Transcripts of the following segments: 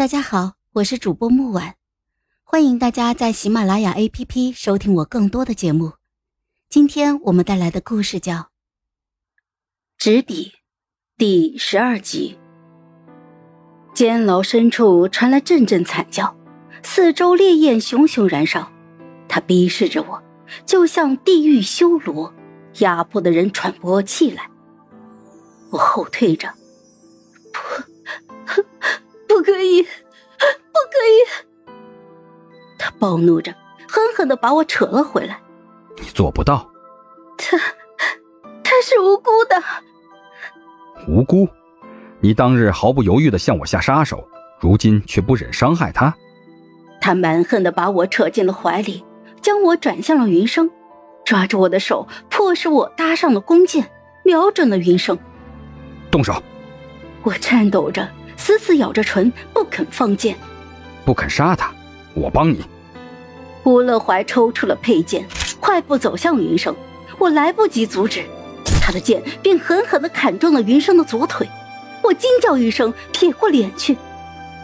大家好，我是主播木婉，欢迎大家在喜马拉雅 APP 收听我更多的节目。今天我们带来的故事叫《纸笔》第十二集。监牢深处传来阵阵惨叫，四周烈焰熊熊燃烧，他逼视着我，就像地狱修罗，压迫的人喘不过气来。我后退着，可以，不可以！他暴怒着，狠狠的把我扯了回来。你做不到。他，他是无辜的。无辜？你当日毫不犹豫的向我下杀手，如今却不忍伤害他。他蛮横的把我扯进了怀里，将我转向了云生，抓着我的手，迫使我搭上了弓箭，瞄准了云生。动手！我颤抖着，死死咬着唇，不肯放箭。不肯杀他，我帮你。吴乐怀抽出了佩剑，快步走向云生。我来不及阻止，他的剑便狠狠地砍中了云生的左腿。我惊叫一声，撇过脸去，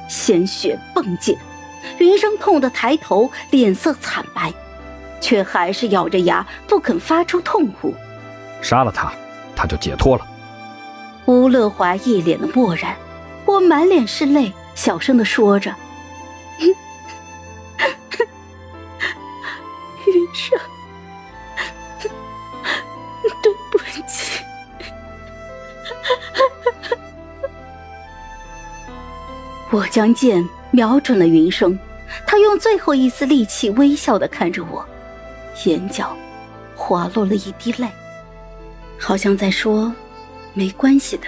鲜血迸溅。云生痛得抬头，脸色惨白，却还是咬着牙不肯发出痛呼。杀了他，他就解脱了。吴乐华一脸的漠然，我满脸是泪，小声的说着：“云生，对不起。”我将剑瞄准了云生，他用最后一丝力气微笑的看着我，眼角滑落了一滴泪，好像在说。没关系的，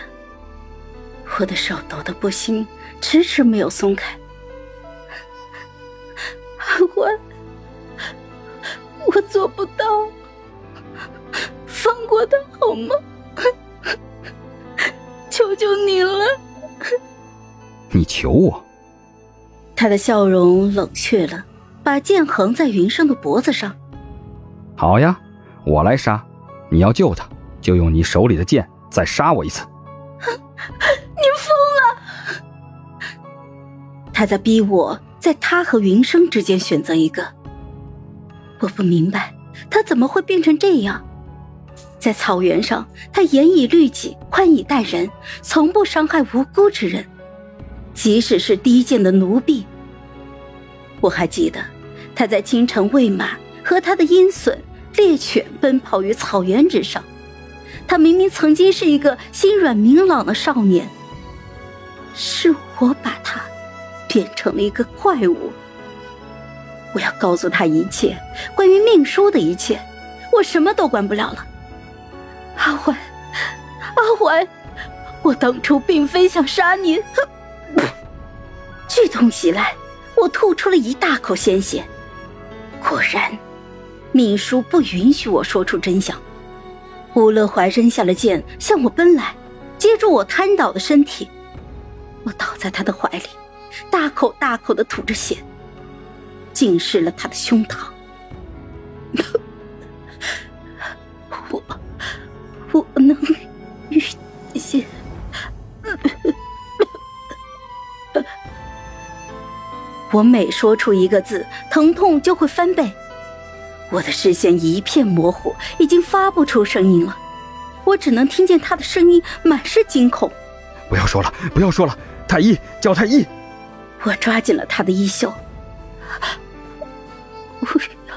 我的手抖得不行，迟迟没有松开。阿欢，我做不到，放过他好吗？求求你了！你求我？他的笑容冷却了，把剑横在云生的脖子上。好呀，我来杀。你要救他，就用你手里的剑。再杀我一次！你疯了！他在逼我，在他和云生之间选择一个。我不明白，他怎么会变成这样？在草原上，他严以律己，宽以待人，从不伤害无辜之人，即使是低贱的奴婢。我还记得，他在清晨喂马，和他的鹰隼、猎犬奔跑于草原之上。他明明曾经是一个心软明朗的少年，是我把他变成了一个怪物。我要告诉他一切关于命书的一切，我什么都管不了了。阿怀，阿怀，我当初并非想杀你。剧痛袭来，我吐出了一大口鲜血。果然，命书不允许我说出真相。吴乐怀扔下了剑，向我奔来，接住我瘫倒的身体。我倒在他的怀里，大口大口的吐着血，浸湿了他的胸膛。我，我能遇见。我每说出一个字，疼痛就会翻倍。我的视线一片模糊，已经发不出声音了。我只能听见他的声音满是惊恐。不要说了，不要说了，太医叫太医。我抓紧了他的衣袖。不要，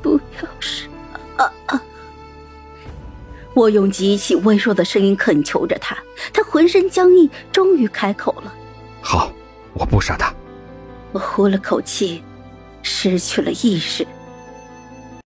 不要是啊啊！我用极其微弱的声音恳求着他，他浑身僵硬，终于开口了。好，我不杀他。我呼了口气，失去了意识。